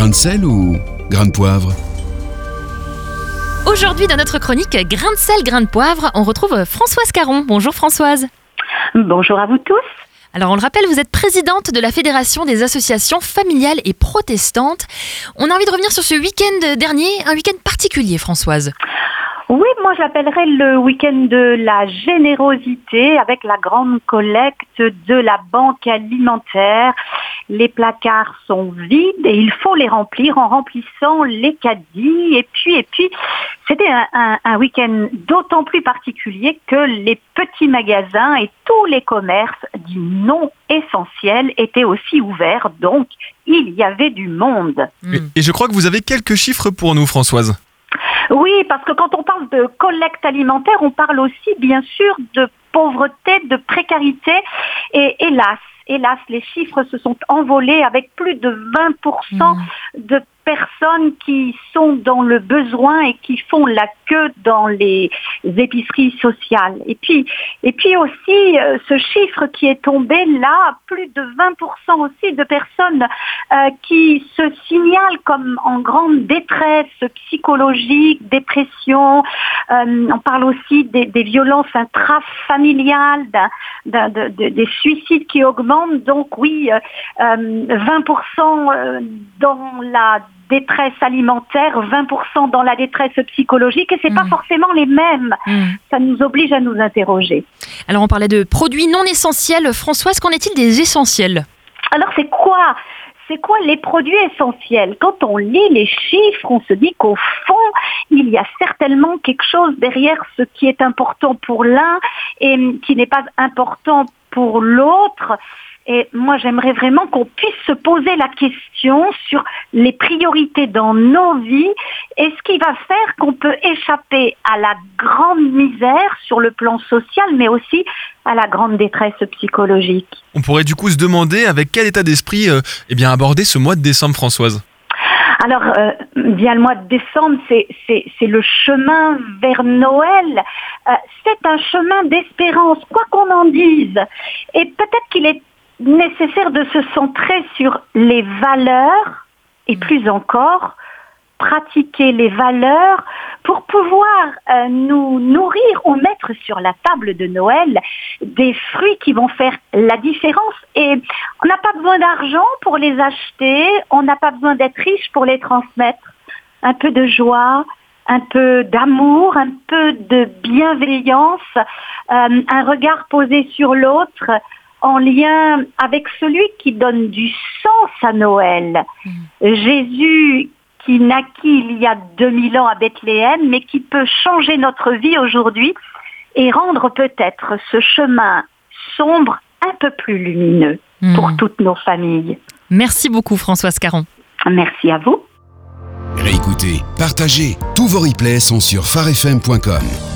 Grain de sel ou grain de poivre Aujourd'hui, dans notre chronique Grain de sel, grain de poivre, on retrouve Françoise Caron. Bonjour Françoise. Bonjour à vous tous. Alors on le rappelle, vous êtes présidente de la Fédération des associations familiales et protestantes. On a envie de revenir sur ce week-end dernier, un week-end particulier Françoise. Oui, moi j'appellerais le week-end de la générosité avec la grande collecte de la banque alimentaire. Les placards sont vides et il faut les remplir en remplissant les caddies. Et puis, et puis, c'était un, un week-end d'autant plus particulier que les petits magasins et tous les commerces dits non essentiels étaient aussi ouverts. Donc, il y avait du monde. Et, et je crois que vous avez quelques chiffres pour nous, Françoise. Oui, parce que quand on parle de collecte alimentaire, on parle aussi bien sûr de pauvreté, de précarité. Et hélas, hélas, les chiffres se sont envolés avec plus de 20% de personnes qui sont dans le besoin et qui font la queue dans les épiceries sociales. Et puis, et puis aussi, euh, ce chiffre qui est tombé là, plus de 20% aussi de personnes euh, qui se signalent comme en grande détresse psychologique, dépression. Euh, on parle aussi des, des violences intrafamiliales, de- de- des suicides qui augmentent. Donc oui, euh, euh, 20% euh, dans la détresse alimentaire, 20% dans la détresse psychologique, et c'est pas Mhm. forcément les mêmes. Hmm. Ça nous oblige à nous interroger. Alors on parlait de produits non essentiels. Françoise, qu'en est-il des essentiels? Alors c'est quoi c'est quoi les produits essentiels? Quand on lit les chiffres, on se dit qu'au fond, il y a certainement quelque chose derrière ce qui est important pour l'un et qui n'est pas important pour l'autre. Et moi, j'aimerais vraiment qu'on puisse se poser la question sur les priorités dans nos vies et ce qui va faire qu'on peut échapper à la grande misère sur le plan social, mais aussi à la grande détresse psychologique. On pourrait du coup se demander avec quel état d'esprit euh, eh bien aborder ce mois de décembre, Françoise? Alors, euh, bien le mois de décembre, c'est, le chemin vers Noël. Euh, c'est un chemin d'espérance, quoi qu'on en dise. Et peut-être qu'il est nécessaire de se centrer sur les valeurs et plus encore pratiquer les valeurs pour pouvoir euh, nous nourrir ou mettre sur la table de Noël des fruits qui vont faire la différence. Et on n'a pas besoin d'argent pour les acheter, on n'a pas besoin d'être riche pour les transmettre. Un peu de joie, un peu d'amour, un peu de bienveillance, euh, un regard posé sur l'autre en lien avec celui qui donne du sens à Noël. Jésus qui naquit il y a 2000 ans à Bethléem, mais qui peut changer notre vie aujourd'hui et rendre peut-être ce chemin sombre un peu plus lumineux pour Hmm. toutes nos familles. Merci beaucoup Françoise Caron. Merci à vous. Réécoutez, partagez. Tous vos replays sont sur farfm.com.